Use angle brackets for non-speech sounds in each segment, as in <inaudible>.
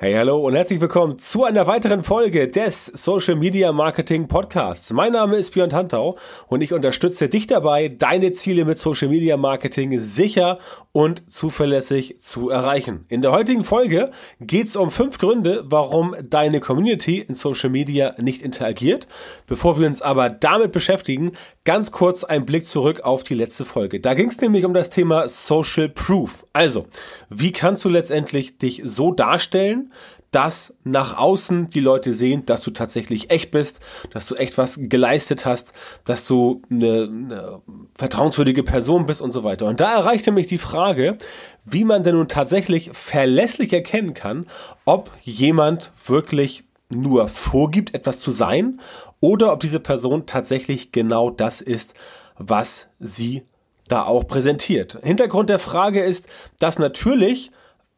Hey, hallo und herzlich willkommen zu einer weiteren Folge des Social Media Marketing Podcasts. Mein Name ist Björn Tantau und ich unterstütze dich dabei, deine Ziele mit Social Media Marketing sicher und zuverlässig zu erreichen. In der heutigen Folge geht es um fünf Gründe, warum deine Community in Social Media nicht interagiert. Bevor wir uns aber damit beschäftigen, ganz kurz ein Blick zurück auf die letzte Folge. Da ging es nämlich um das Thema Social Proof. Also, wie kannst du letztendlich dich so darstellen, dass nach außen die Leute sehen, dass du tatsächlich echt bist, dass du echt was geleistet hast, dass du eine, eine vertrauenswürdige Person bist und so weiter. Und da erreichte mich die Frage, wie man denn nun tatsächlich verlässlich erkennen kann, ob jemand wirklich nur vorgibt, etwas zu sein, oder ob diese Person tatsächlich genau das ist, was sie da auch präsentiert. Hintergrund der Frage ist, dass natürlich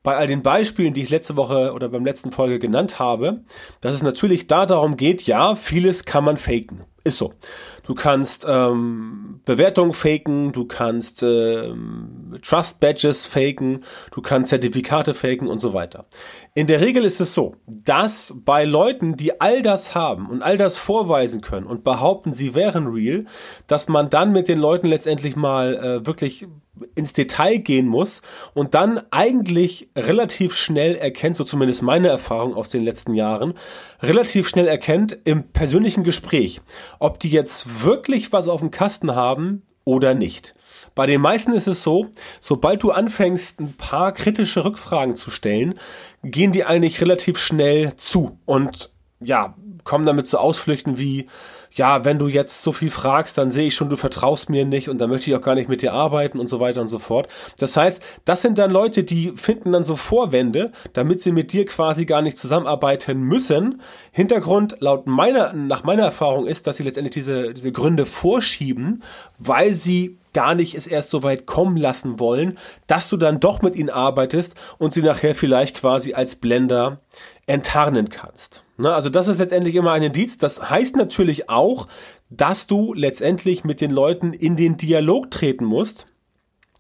bei all den Beispielen, die ich letzte Woche oder beim letzten Folge genannt habe, dass es natürlich da darum geht, ja, vieles kann man faken. Ist so. Du kannst ähm, Bewertungen faken, du kannst ähm, Trust Badges faken, du kannst Zertifikate faken und so weiter. In der Regel ist es so, dass bei Leuten, die all das haben und all das vorweisen können und behaupten, sie wären real, dass man dann mit den Leuten letztendlich mal äh, wirklich ins Detail gehen muss und dann eigentlich relativ schnell erkennt, so zumindest meine Erfahrung aus den letzten Jahren, relativ schnell erkennt im persönlichen Gespräch, ob die jetzt wirklich was auf dem Kasten haben oder nicht. Bei den meisten ist es so, sobald du anfängst, ein paar kritische Rückfragen zu stellen, gehen die eigentlich relativ schnell zu und ja, kommen damit zu Ausflüchten wie, ja, wenn du jetzt so viel fragst, dann sehe ich schon, du vertraust mir nicht und dann möchte ich auch gar nicht mit dir arbeiten und so weiter und so fort. Das heißt, das sind dann Leute, die finden dann so Vorwände, damit sie mit dir quasi gar nicht zusammenarbeiten müssen. Hintergrund laut meiner, nach meiner Erfahrung ist, dass sie letztendlich diese, diese Gründe vorschieben, weil sie gar nicht es erst so weit kommen lassen wollen, dass du dann doch mit ihnen arbeitest und sie nachher vielleicht quasi als Blender enttarnen kannst. Ne, also das ist letztendlich immer ein Indiz. Das heißt natürlich auch, dass du letztendlich mit den Leuten in den Dialog treten musst.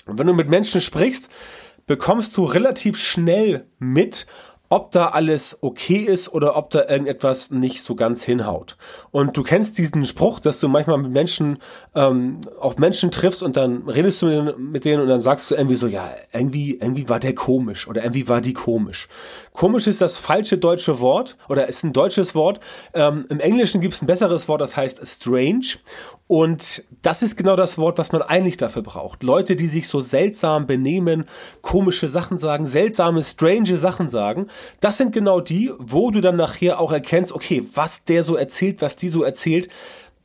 Und wenn du mit Menschen sprichst, bekommst du relativ schnell mit, ob da alles okay ist oder ob da irgendetwas nicht so ganz hinhaut. Und du kennst diesen Spruch, dass du manchmal mit Menschen ähm, auf Menschen triffst und dann redest du mit denen und dann sagst du irgendwie so, ja, irgendwie, irgendwie war der komisch oder irgendwie war die komisch. Komisch ist das falsche deutsche Wort oder ist ein deutsches Wort. Ähm, Im Englischen gibt es ein besseres Wort, das heißt strange. Und das ist genau das Wort, was man eigentlich dafür braucht. Leute, die sich so seltsam benehmen, komische Sachen sagen, seltsame, strange Sachen sagen, das sind genau die, wo du dann nachher auch erkennst, okay, was der so erzählt, was die so erzählt,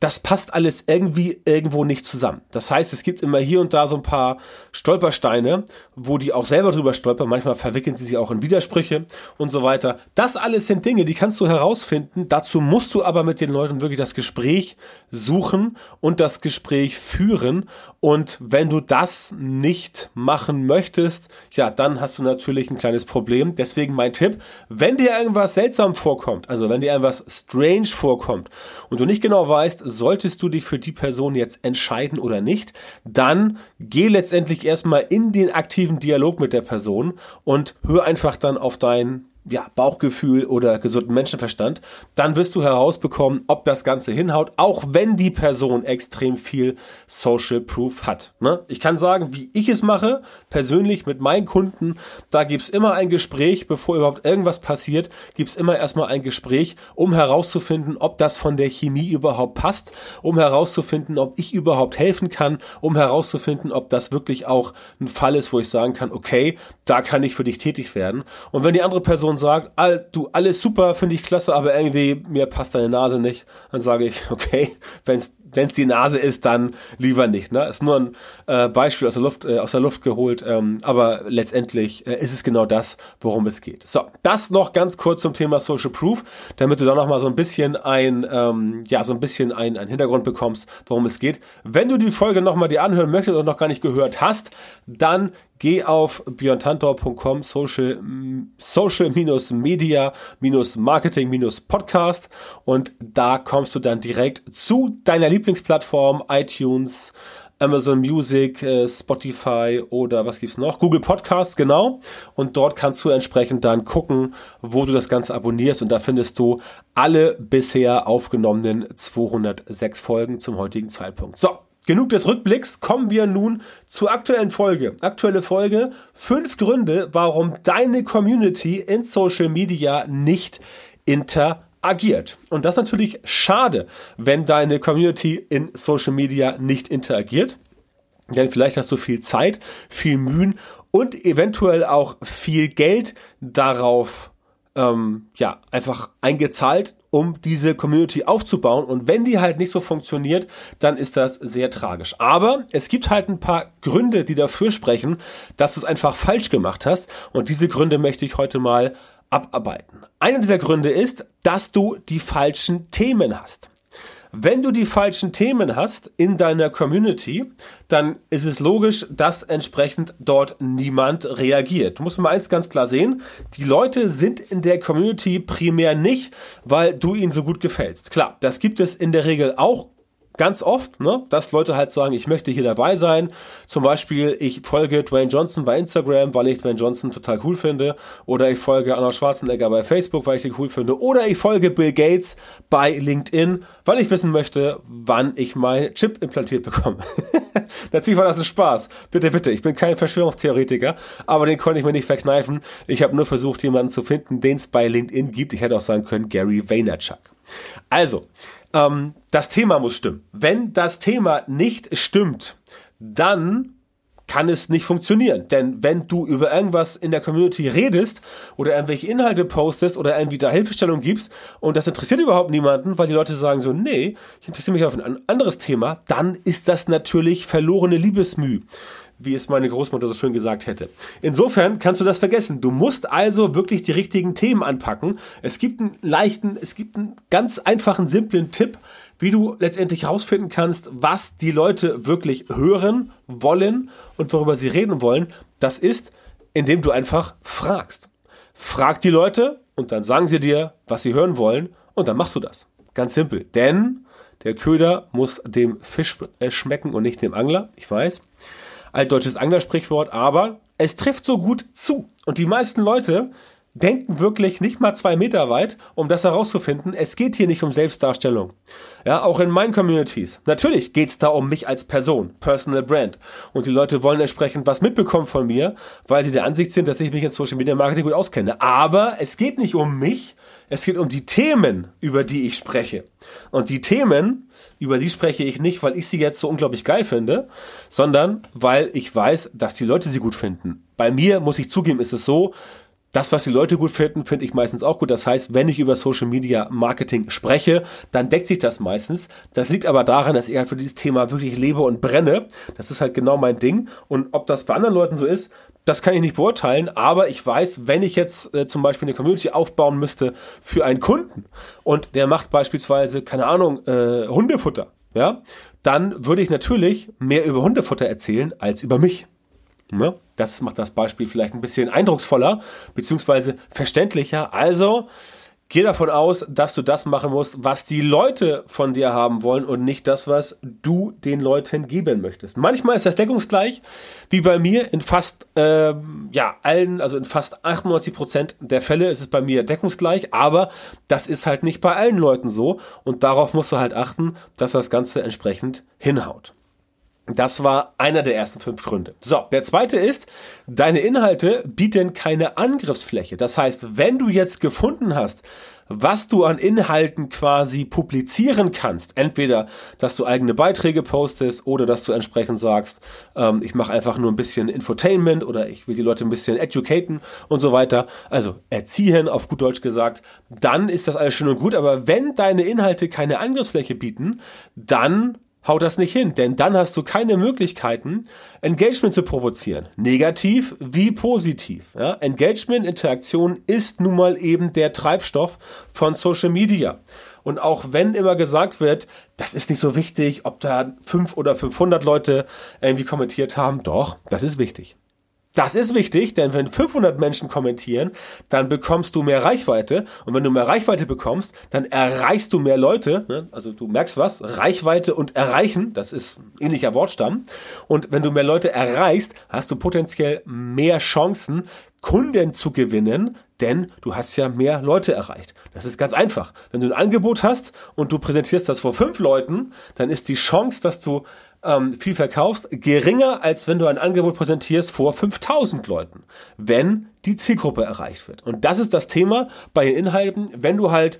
das passt alles irgendwie irgendwo nicht zusammen. Das heißt, es gibt immer hier und da so ein paar Stolpersteine, wo die auch selber drüber stolpern. Manchmal verwickeln sie sich auch in Widersprüche und so weiter. Das alles sind Dinge, die kannst du herausfinden. Dazu musst du aber mit den Leuten wirklich das Gespräch suchen und das Gespräch führen. Und wenn du das nicht machen möchtest, ja, dann hast du natürlich ein kleines Problem. Deswegen mein Tipp, wenn dir irgendwas seltsam vorkommt, also wenn dir irgendwas strange vorkommt und du nicht genau weißt, solltest du dich für die Person jetzt entscheiden oder nicht, dann geh letztendlich erstmal in den aktiven Dialog mit der Person und hör einfach dann auf dein ja, Bauchgefühl oder gesunden Menschenverstand, dann wirst du herausbekommen, ob das Ganze hinhaut, auch wenn die Person extrem viel Social Proof hat. Ne? Ich kann sagen, wie ich es mache, persönlich mit meinen Kunden, da gibt's immer ein Gespräch, bevor überhaupt irgendwas passiert, gibt's immer erstmal ein Gespräch, um herauszufinden, ob das von der Chemie überhaupt passt, um herauszufinden, ob ich überhaupt helfen kann, um herauszufinden, ob das wirklich auch ein Fall ist, wo ich sagen kann, okay, da kann ich für dich tätig werden. Und wenn die andere Person und sagt, all, du, alles super, finde ich klasse, aber irgendwie mir passt deine Nase nicht, dann sage ich, <laughs> okay, wenn es die Nase ist, dann lieber nicht. Ne? Ist nur ein äh, Beispiel aus der Luft, äh, aus der Luft geholt, ähm, aber letztendlich äh, ist es genau das, worum es geht. So, das noch ganz kurz zum Thema Social Proof, damit du da noch mal so ein bisschen ein, ähm, ja, so ein bisschen ein, ein Hintergrund bekommst, worum es geht. Wenn du die Folge noch mal dir anhören möchtest und noch gar nicht gehört hast, dann geh auf björntantor.com social, social minus media minus marketing minus podcast und da kommst du dann direkt zu deiner Lieblingsplattform, iTunes, Amazon Music, äh, Spotify oder was gibt's noch? Google Podcasts, genau. Und dort kannst du entsprechend dann gucken, wo du das Ganze abonnierst und da findest du alle bisher aufgenommenen 206 Folgen zum heutigen Zeitpunkt. So, Genug des Rückblicks, kommen wir nun zur aktuellen Folge. Aktuelle Folge, fünf Gründe, warum deine Community in Social Media nicht interagiert. Und das ist natürlich schade, wenn deine Community in Social Media nicht interagiert. Denn vielleicht hast du viel Zeit, viel Mühen und eventuell auch viel Geld darauf ähm, ja, einfach eingezahlt, um diese Community aufzubauen. Und wenn die halt nicht so funktioniert, dann ist das sehr tragisch. Aber es gibt halt ein paar Gründe, die dafür sprechen, dass du es einfach falsch gemacht hast. Und diese Gründe möchte ich heute mal abarbeiten. Einer dieser Gründe ist, dass du die falschen Themen hast. Wenn du die falschen Themen hast in deiner Community, dann ist es logisch, dass entsprechend dort niemand reagiert. Du musst mal eins ganz klar sehen, die Leute sind in der Community primär nicht, weil du ihnen so gut gefällst. Klar, das gibt es in der Regel auch ganz oft, ne, dass Leute halt sagen, ich möchte hier dabei sein. Zum Beispiel, ich folge Dwayne Johnson bei Instagram, weil ich Dwayne Johnson total cool finde. Oder ich folge Arnold Schwarzenegger bei Facebook, weil ich ihn cool finde. Oder ich folge Bill Gates bei LinkedIn, weil ich wissen möchte, wann ich mein Chip implantiert bekomme. <laughs> Natürlich war das ein Spaß. Bitte, bitte, ich bin kein Verschwörungstheoretiker, aber den konnte ich mir nicht verkneifen. Ich habe nur versucht, jemanden zu finden, den es bei LinkedIn gibt. Ich hätte auch sagen können, Gary Vaynerchuk. Also, ähm, das Thema muss stimmen. Wenn das Thema nicht stimmt, dann kann es nicht funktionieren. Denn wenn du über irgendwas in der Community redest oder irgendwelche Inhalte postest oder irgendwie da Hilfestellung gibst und das interessiert überhaupt niemanden, weil die Leute sagen so, nee, ich interessiere mich auf ein anderes Thema, dann ist das natürlich verlorene Liebesmüh wie es meine Großmutter so schön gesagt hätte. Insofern kannst du das vergessen. Du musst also wirklich die richtigen Themen anpacken. Es gibt einen leichten, es gibt einen ganz einfachen, simplen Tipp, wie du letztendlich herausfinden kannst, was die Leute wirklich hören wollen und worüber sie reden wollen. Das ist, indem du einfach fragst. Frag die Leute und dann sagen sie dir, was sie hören wollen und dann machst du das. Ganz simpel. Denn der Köder muss dem Fisch äh, schmecken und nicht dem Angler. Ich weiß altdeutsches Anglersprichwort, aber es trifft so gut zu. Und die meisten Leute denken wirklich nicht mal zwei Meter weit, um das herauszufinden. Es geht hier nicht um Selbstdarstellung. Ja, auch in meinen Communities. Natürlich geht's da um mich als Person, Personal Brand. Und die Leute wollen entsprechend was mitbekommen von mir, weil sie der Ansicht sind, dass ich mich in Social Media Marketing gut auskenne. Aber es geht nicht um mich, es geht um die Themen, über die ich spreche. Und die Themen, über die spreche ich nicht, weil ich sie jetzt so unglaublich geil finde, sondern weil ich weiß, dass die Leute sie gut finden. Bei mir, muss ich zugeben, ist es so, das, was die Leute gut finden, finde ich meistens auch gut. Das heißt, wenn ich über Social Media Marketing spreche, dann deckt sich das meistens. Das liegt aber daran, dass ich halt für dieses Thema wirklich lebe und brenne. Das ist halt genau mein Ding. Und ob das bei anderen Leuten so ist, das kann ich nicht beurteilen. Aber ich weiß, wenn ich jetzt äh, zum Beispiel eine Community aufbauen müsste für einen Kunden und der macht beispielsweise, keine Ahnung, äh, Hundefutter, ja, dann würde ich natürlich mehr über Hundefutter erzählen als über mich. Ne? Das macht das Beispiel vielleicht ein bisschen eindrucksvoller beziehungsweise verständlicher. Also geh davon aus, dass du das machen musst, was die Leute von dir haben wollen und nicht das, was du den Leuten geben möchtest. Manchmal ist das deckungsgleich, wie bei mir in fast äh, ja allen, also in fast 98 Prozent der Fälle ist es bei mir deckungsgleich, aber das ist halt nicht bei allen Leuten so und darauf musst du halt achten, dass das Ganze entsprechend hinhaut. Das war einer der ersten fünf Gründe. So, der zweite ist, deine Inhalte bieten keine Angriffsfläche. Das heißt, wenn du jetzt gefunden hast, was du an Inhalten quasi publizieren kannst, entweder, dass du eigene Beiträge postest oder dass du entsprechend sagst, ähm, ich mache einfach nur ein bisschen Infotainment oder ich will die Leute ein bisschen educaten und so weiter, also erziehen auf gut Deutsch gesagt, dann ist das alles schön und gut, aber wenn deine Inhalte keine Angriffsfläche bieten, dann haut das nicht hin, denn dann hast du keine Möglichkeiten, Engagement zu provozieren. Negativ wie positiv. Ja? Engagement, Interaktion ist nun mal eben der Treibstoff von Social Media. Und auch wenn immer gesagt wird, das ist nicht so wichtig, ob da fünf oder 500 Leute irgendwie kommentiert haben, doch, das ist wichtig. Das ist wichtig, denn wenn 500 Menschen kommentieren, dann bekommst du mehr Reichweite. Und wenn du mehr Reichweite bekommst, dann erreichst du mehr Leute. Ne? Also du merkst was, Reichweite und erreichen, das ist ein ähnlicher Wortstamm. Und wenn du mehr Leute erreichst, hast du potenziell mehr Chancen, Kunden zu gewinnen, denn du hast ja mehr Leute erreicht. Das ist ganz einfach. Wenn du ein Angebot hast und du präsentierst das vor fünf Leuten, dann ist die Chance, dass du ähm, viel verkaufst, geringer, als wenn du ein Angebot präsentierst vor 5000 Leuten, wenn die Zielgruppe erreicht wird. Und das ist das Thema bei den Inhalten, wenn du halt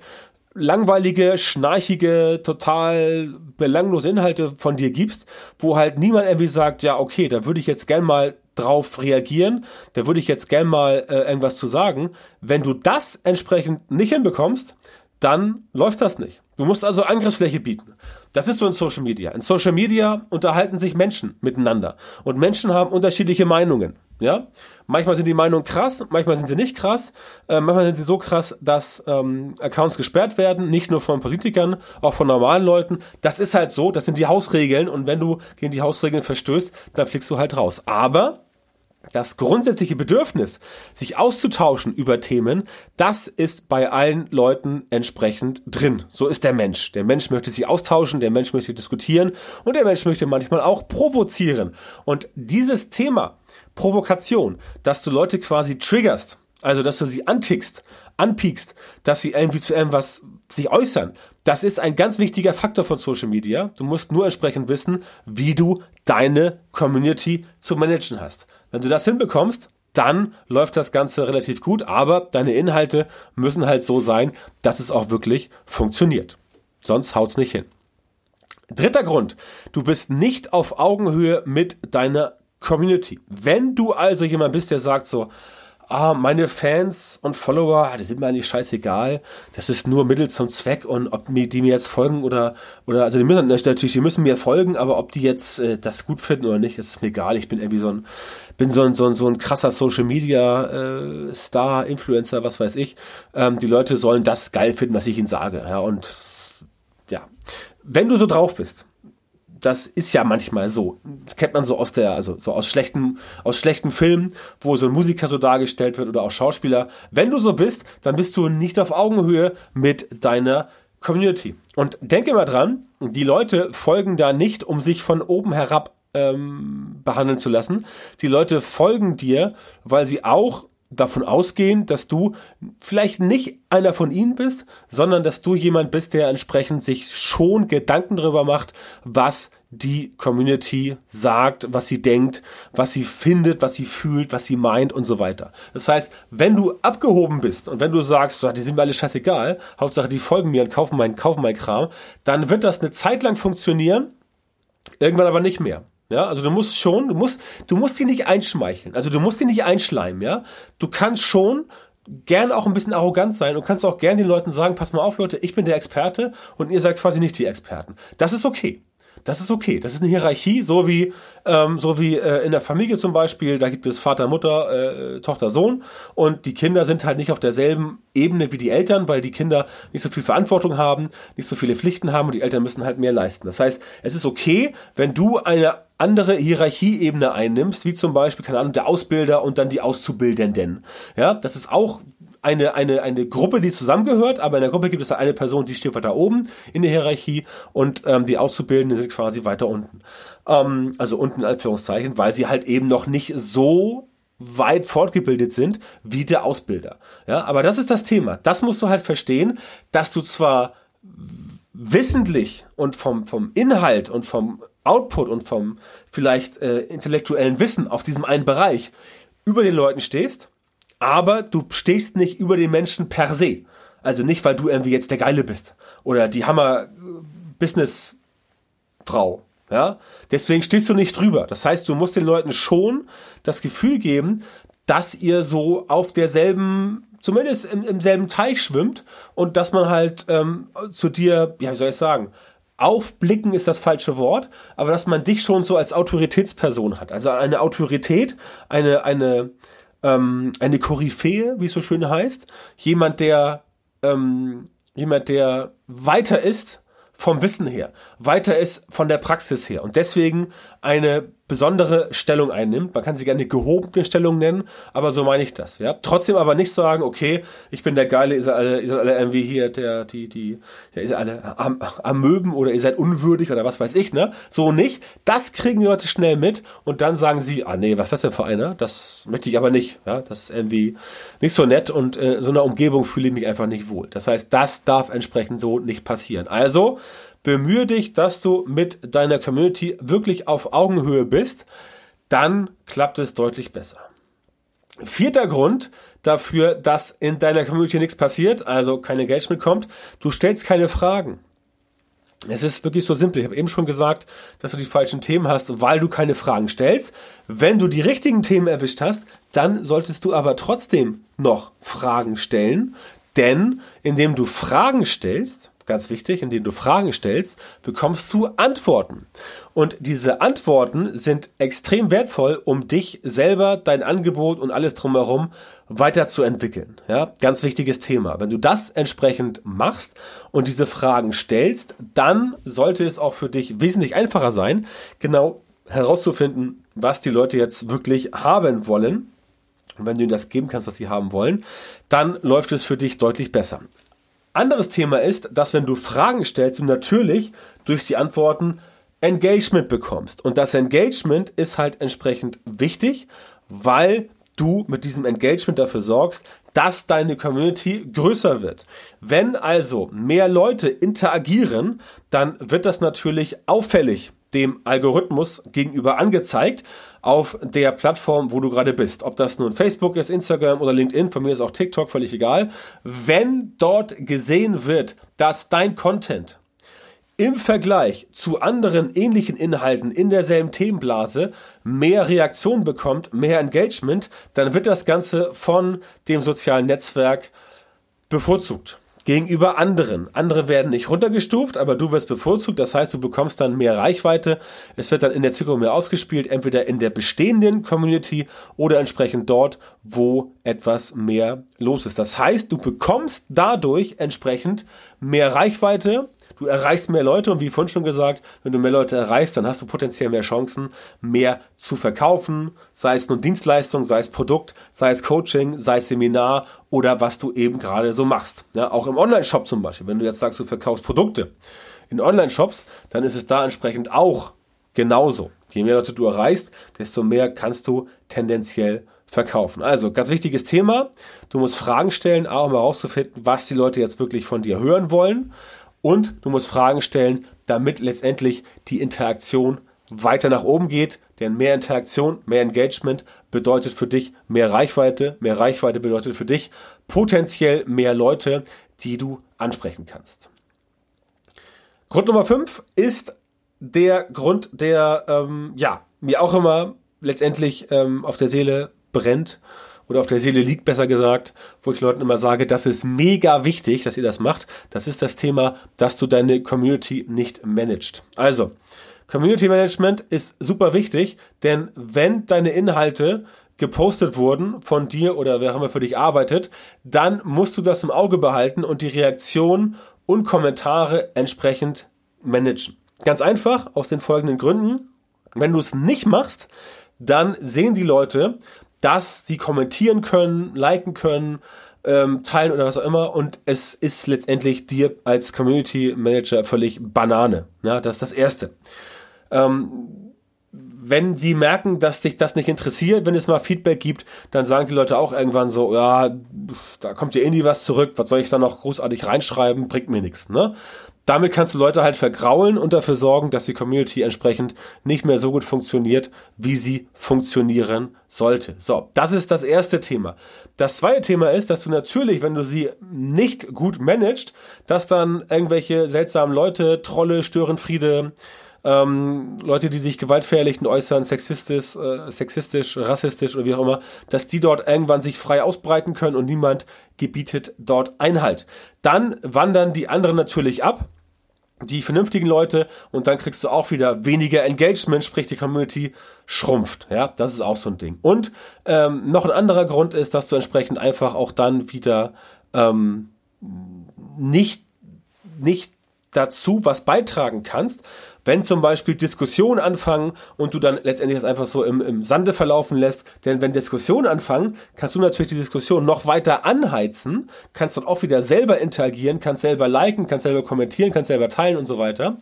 langweilige, schnarchige, total belanglose Inhalte von dir gibst, wo halt niemand irgendwie sagt, ja, okay, da würde ich jetzt gern mal drauf reagieren, da würde ich jetzt gern mal äh, irgendwas zu sagen. Wenn du das entsprechend nicht hinbekommst, dann läuft das nicht. Du musst also Angriffsfläche bieten. Das ist so in Social Media. In Social Media unterhalten sich Menschen miteinander und Menschen haben unterschiedliche Meinungen. Ja, manchmal sind die Meinungen krass, manchmal sind sie nicht krass, äh, manchmal sind sie so krass, dass ähm, Accounts gesperrt werden, nicht nur von Politikern, auch von normalen Leuten. Das ist halt so, das sind die Hausregeln und wenn du gegen die Hausregeln verstößt, dann fliegst du halt raus. Aber das grundsätzliche Bedürfnis, sich auszutauschen über Themen, das ist bei allen Leuten entsprechend drin. So ist der Mensch. Der Mensch möchte sich austauschen, der Mensch möchte diskutieren und der Mensch möchte manchmal auch provozieren. Und dieses Thema, Provokation, dass du Leute quasi triggerst, also dass du sie antickst, anpiekst, dass sie irgendwie zu irgendwas sich äußern, das ist ein ganz wichtiger Faktor von Social Media. Du musst nur entsprechend wissen, wie du deine Community zu managen hast. Wenn du das hinbekommst, dann läuft das Ganze relativ gut, aber deine Inhalte müssen halt so sein, dass es auch wirklich funktioniert. Sonst haut's nicht hin. Dritter Grund, du bist nicht auf Augenhöhe mit deiner Community. Wenn du also jemand bist, der sagt so, ah, meine Fans und Follower, die sind mir eigentlich scheißegal. Das ist nur Mittel zum Zweck und ob die mir jetzt folgen oder, oder, also die müssen natürlich, die müssen mir folgen, aber ob die jetzt äh, das gut finden oder nicht, ist mir egal. Ich bin irgendwie so ein, bin so ein, so ein, so ein krasser Social Media äh, Star, Influencer, was weiß ich. Ähm, die Leute sollen das geil finden, was ich ihnen sage. Ja, und ja. Wenn du so drauf bist, das ist ja manchmal so. Das kennt man so aus der, also so aus schlechten, aus schlechten Filmen, wo so ein Musiker so dargestellt wird oder auch Schauspieler. Wenn du so bist, dann bist du nicht auf Augenhöhe mit deiner Community. Und denke mal dran, die Leute folgen da nicht, um sich von oben herab ähm, behandeln zu lassen. Die Leute folgen dir, weil sie auch davon ausgehen, dass du vielleicht nicht einer von ihnen bist, sondern dass du jemand bist, der entsprechend sich schon Gedanken darüber macht, was die Community sagt, was sie denkt, was sie findet, was sie fühlt, was sie meint und so weiter. Das heißt, wenn du abgehoben bist und wenn du sagst, die sind mir alle scheißegal, Hauptsache die folgen mir und kaufen meinen, kaufen meinen Kram, dann wird das eine Zeit lang funktionieren, irgendwann aber nicht mehr. Ja, also du musst schon, du musst, du musst die nicht einschmeicheln. Also du musst die nicht einschleimen, ja. Du kannst schon gern auch ein bisschen arrogant sein und kannst auch gern den Leuten sagen, pass mal auf, Leute, ich bin der Experte und ihr seid quasi nicht die Experten. Das ist okay. Das ist okay. Das ist eine Hierarchie, so wie, ähm, so wie äh, in der Familie zum Beispiel. Da gibt es Vater, Mutter, äh, Tochter, Sohn. Und die Kinder sind halt nicht auf derselben Ebene wie die Eltern, weil die Kinder nicht so viel Verantwortung haben, nicht so viele Pflichten haben und die Eltern müssen halt mehr leisten. Das heißt, es ist okay, wenn du eine andere Hierarchieebene einnimmst, wie zum Beispiel, keine Ahnung, der Ausbilder und dann die Auszubildenden. Ja, das ist auch eine, eine, eine Gruppe, die zusammengehört, aber in der Gruppe gibt es eine Person, die steht weiter oben in der Hierarchie und ähm, die Auszubildenden sind quasi weiter unten. Ähm, also unten in Anführungszeichen, weil sie halt eben noch nicht so weit fortgebildet sind wie der Ausbilder. Ja, aber das ist das Thema. Das musst du halt verstehen, dass du zwar wissentlich und vom, vom Inhalt und vom Output und vom vielleicht äh, intellektuellen Wissen auf diesem einen Bereich über den Leuten stehst, aber du stehst nicht über den Menschen per se. Also nicht, weil du irgendwie jetzt der Geile bist oder die Hammer-Business-Frau. Ja? Deswegen stehst du nicht drüber. Das heißt, du musst den Leuten schon das Gefühl geben, dass ihr so auf derselben, zumindest im, im selben Teich schwimmt und dass man halt ähm, zu dir, ja, wie soll ich sagen, aufblicken ist das falsche Wort, aber dass man dich schon so als Autoritätsperson hat. Also eine Autorität, eine, eine, ähm, eine Koryphäe, wie es so schön heißt. Jemand, der, ähm, jemand, der weiter ist vom Wissen her, weiter ist von der Praxis her und deswegen eine besondere Stellung einnimmt. Man kann sie gerne gehobene Stellung nennen, aber so meine ich das. Ja, trotzdem aber nicht sagen, okay, ich bin der geile, ihr seid alle, ihr seid alle irgendwie hier der, die, die, ja, ihr seid alle am, Amöben oder ihr seid unwürdig oder was weiß ich, ne? So nicht. Das kriegen die Leute schnell mit und dann sagen sie, ah nee, was ist das denn für einer? Das möchte ich aber nicht. Ja, das ist irgendwie nicht so nett und in so einer Umgebung fühle ich mich einfach nicht wohl. Das heißt, das darf entsprechend so nicht passieren. Also bemühe dich, dass du mit deiner Community wirklich auf Augenhöhe bist, dann klappt es deutlich besser. Vierter Grund dafür, dass in deiner Community nichts passiert, also kein Engagement kommt, du stellst keine Fragen. Es ist wirklich so simpel. Ich habe eben schon gesagt, dass du die falschen Themen hast, weil du keine Fragen stellst. Wenn du die richtigen Themen erwischt hast, dann solltest du aber trotzdem noch Fragen stellen, denn indem du Fragen stellst, ganz wichtig, indem du Fragen stellst, bekommst du Antworten. Und diese Antworten sind extrem wertvoll, um dich selber, dein Angebot und alles drumherum weiterzuentwickeln. Ja, ganz wichtiges Thema. Wenn du das entsprechend machst und diese Fragen stellst, dann sollte es auch für dich wesentlich einfacher sein, genau herauszufinden, was die Leute jetzt wirklich haben wollen. Und wenn du ihnen das geben kannst, was sie haben wollen, dann läuft es für dich deutlich besser. Anderes Thema ist, dass wenn du Fragen stellst, du natürlich durch die Antworten Engagement bekommst. Und das Engagement ist halt entsprechend wichtig, weil du mit diesem Engagement dafür sorgst, dass deine Community größer wird. Wenn also mehr Leute interagieren, dann wird das natürlich auffällig dem Algorithmus gegenüber angezeigt auf der Plattform, wo du gerade bist. Ob das nun Facebook ist, Instagram oder LinkedIn, von mir ist auch TikTok, völlig egal. Wenn dort gesehen wird, dass dein Content im Vergleich zu anderen ähnlichen Inhalten in derselben Themenblase mehr Reaktion bekommt, mehr Engagement, dann wird das Ganze von dem sozialen Netzwerk bevorzugt gegenüber anderen. Andere werden nicht runtergestuft, aber du wirst bevorzugt. Das heißt, du bekommst dann mehr Reichweite. Es wird dann in der Zielgruppe mehr ausgespielt, entweder in der bestehenden Community oder entsprechend dort, wo etwas mehr los ist. Das heißt, du bekommst dadurch entsprechend mehr Reichweite, du erreichst mehr Leute und wie vorhin schon gesagt, wenn du mehr Leute erreichst, dann hast du potenziell mehr Chancen, mehr zu verkaufen, sei es nun Dienstleistung, sei es Produkt, sei es Coaching, sei es Seminar oder was du eben gerade so machst. Ja, auch im Online-Shop zum Beispiel, wenn du jetzt sagst, du verkaufst Produkte in Online-Shops, dann ist es da entsprechend auch genauso. Je mehr Leute du erreichst, desto mehr kannst du tendenziell verkaufen. Also ganz wichtiges Thema. Du musst Fragen stellen, auch um herauszufinden, was die Leute jetzt wirklich von dir hören wollen und du musst Fragen stellen, damit letztendlich die Interaktion weiter nach oben geht, denn mehr Interaktion, mehr Engagement bedeutet für dich mehr Reichweite, mehr Reichweite bedeutet für dich potenziell mehr Leute, die du ansprechen kannst. Grund Nummer 5 ist der Grund, der ähm, ja mir auch immer letztendlich ähm, auf der Seele brennt oder auf der Seele liegt, besser gesagt, wo ich Leuten immer sage, das ist mega wichtig, dass ihr das macht. Das ist das Thema, dass du deine Community nicht managst. Also, Community Management ist super wichtig, denn wenn deine Inhalte gepostet wurden von dir oder wer immer für dich arbeitet, dann musst du das im Auge behalten und die Reaktion und Kommentare entsprechend managen. Ganz einfach, aus den folgenden Gründen. Wenn du es nicht machst, dann sehen die Leute, dass sie kommentieren können, liken können, ähm, teilen oder was auch immer. Und es ist letztendlich dir als Community Manager völlig Banane. Ja, das ist das Erste. Ähm, wenn sie merken, dass dich das nicht interessiert, wenn es mal Feedback gibt, dann sagen die Leute auch irgendwann so, ja, da kommt ja nie was zurück, was soll ich da noch großartig reinschreiben, bringt mir nichts, ne? Damit kannst du Leute halt vergraulen und dafür sorgen, dass die Community entsprechend nicht mehr so gut funktioniert, wie sie funktionieren sollte. So, das ist das erste Thema. Das zweite Thema ist, dass du natürlich, wenn du sie nicht gut managst, dass dann irgendwelche seltsamen Leute, Trolle, Störenfriede, ähm, Leute, die sich gewaltverherrlichend äußern, sexistisch, äh, sexistisch, rassistisch oder wie auch immer, dass die dort irgendwann sich frei ausbreiten können und niemand gebietet dort Einhalt. Dann wandern die anderen natürlich ab die vernünftigen Leute und dann kriegst du auch wieder weniger Engagement, sprich die Community schrumpft. Ja, das ist auch so ein Ding. Und ähm, noch ein anderer Grund ist, dass du entsprechend einfach auch dann wieder ähm, nicht nicht dazu was beitragen kannst, wenn zum Beispiel Diskussionen anfangen und du dann letztendlich das einfach so im, im Sande verlaufen lässt. Denn wenn Diskussionen anfangen, kannst du natürlich die Diskussion noch weiter anheizen, kannst dort auch wieder selber interagieren, kannst selber liken, kannst selber kommentieren, kannst selber teilen und so weiter.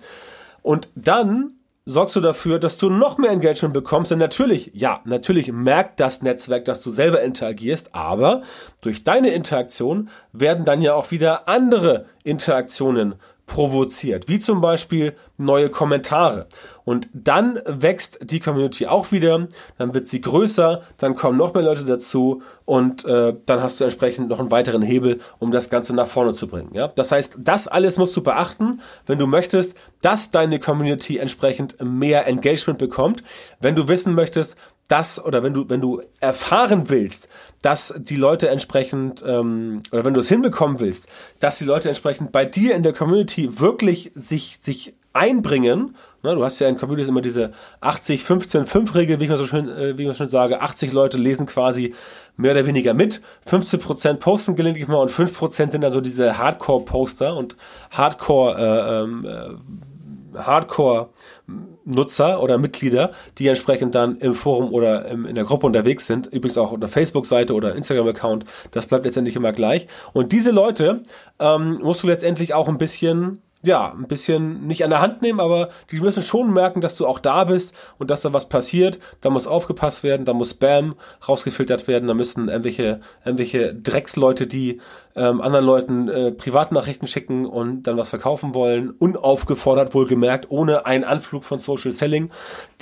Und dann sorgst du dafür, dass du noch mehr Engagement bekommst. Denn natürlich, ja, natürlich merkt das Netzwerk, dass du selber interagierst, aber durch deine Interaktion werden dann ja auch wieder andere Interaktionen provoziert, wie zum Beispiel neue Kommentare. Und dann wächst die Community auch wieder, dann wird sie größer, dann kommen noch mehr Leute dazu und äh, dann hast du entsprechend noch einen weiteren Hebel, um das Ganze nach vorne zu bringen. Ja? Das heißt, das alles musst du beachten, wenn du möchtest, dass deine Community entsprechend mehr Engagement bekommt. Wenn du wissen möchtest, dass oder wenn du wenn du erfahren willst, dass die Leute entsprechend ähm, oder wenn du es hinbekommen willst, dass die Leute entsprechend bei dir in der Community wirklich sich sich einbringen. Ne, du hast ja in Communities immer diese 80 15 5 Regel, wie ich mal so schön äh, wie ich mal schön sage, 80 Leute lesen quasi mehr oder weniger mit, 15% posten gelegentlich mal und 5% sind dann so diese Hardcore Poster und Hardcore äh, ähm, äh, Hardcore-Nutzer oder Mitglieder, die entsprechend dann im Forum oder im, in der Gruppe unterwegs sind. Übrigens auch unter Facebook-Seite oder Instagram-Account. Das bleibt letztendlich immer gleich. Und diese Leute ähm, musst du letztendlich auch ein bisschen ja, ein bisschen nicht an der Hand nehmen, aber die müssen schon merken, dass du auch da bist und dass da was passiert. Da muss aufgepasst werden, da muss Spam rausgefiltert werden, da müssen irgendwelche, irgendwelche Drecksleute, die ähm, anderen Leuten äh, Privatnachrichten schicken und dann was verkaufen wollen, unaufgefordert wohlgemerkt, ohne einen Anflug von Social Selling,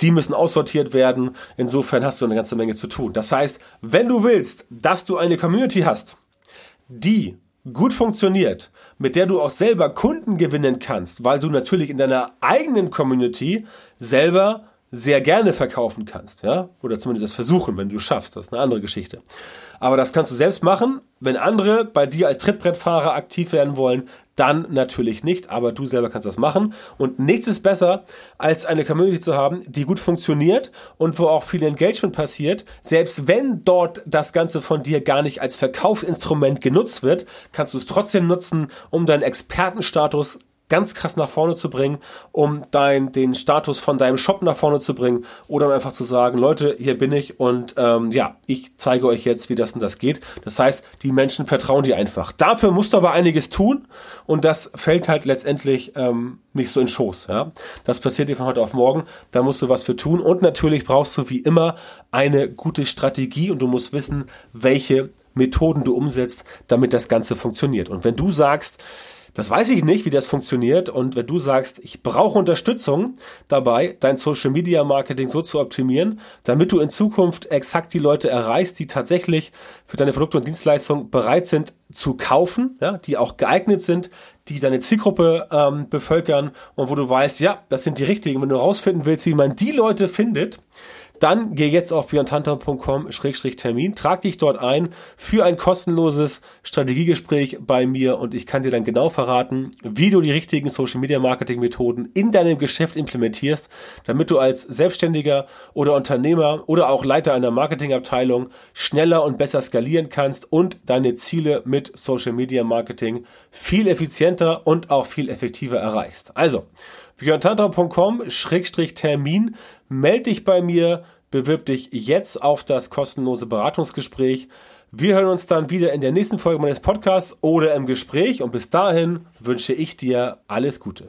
die müssen aussortiert werden. Insofern hast du eine ganze Menge zu tun. Das heißt, wenn du willst, dass du eine Community hast, die gut funktioniert, mit der du auch selber Kunden gewinnen kannst, weil du natürlich in deiner eigenen Community selber sehr gerne verkaufen kannst, ja, oder zumindest das versuchen, wenn du schaffst, das ist eine andere Geschichte. Aber das kannst du selbst machen. Wenn andere bei dir als Trittbrettfahrer aktiv werden wollen, dann natürlich nicht, aber du selber kannst das machen. Und nichts ist besser, als eine Community zu haben, die gut funktioniert und wo auch viel Engagement passiert. Selbst wenn dort das Ganze von dir gar nicht als Verkaufsinstrument genutzt wird, kannst du es trotzdem nutzen, um deinen Expertenstatus ganz krass nach vorne zu bringen, um dein, den Status von deinem Shop nach vorne zu bringen oder um einfach zu sagen, Leute, hier bin ich und ähm, ja, ich zeige euch jetzt, wie das und das geht. Das heißt, die Menschen vertrauen dir einfach. Dafür musst du aber einiges tun und das fällt halt letztendlich ähm, nicht so in Schoß. Ja? Das passiert dir von heute auf morgen, da musst du was für tun und natürlich brauchst du wie immer eine gute Strategie und du musst wissen, welche Methoden du umsetzt, damit das Ganze funktioniert. Und wenn du sagst, das weiß ich nicht, wie das funktioniert. Und wenn du sagst, ich brauche Unterstützung dabei, dein Social Media Marketing so zu optimieren, damit du in Zukunft exakt die Leute erreichst, die tatsächlich für deine Produkte und Dienstleistungen bereit sind zu kaufen, ja, die auch geeignet sind, die deine Zielgruppe ähm, bevölkern und wo du weißt, ja, das sind die richtigen. Wenn du rausfinden willst, wie man die Leute findet, dann geh jetzt auf björntanter.com-termin, trag dich dort ein für ein kostenloses Strategiegespräch bei mir und ich kann dir dann genau verraten, wie du die richtigen Social Media Marketing Methoden in deinem Geschäft implementierst, damit du als Selbstständiger oder Unternehmer oder auch Leiter einer Marketingabteilung schneller und besser skalieren kannst und deine Ziele mit Social Media Marketing viel effizienter und auch viel effektiver erreichst. Also, björntantra.com-termin. Meld dich bei mir, bewirb dich jetzt auf das kostenlose Beratungsgespräch. Wir hören uns dann wieder in der nächsten Folge meines Podcasts oder im Gespräch und bis dahin wünsche ich dir alles Gute.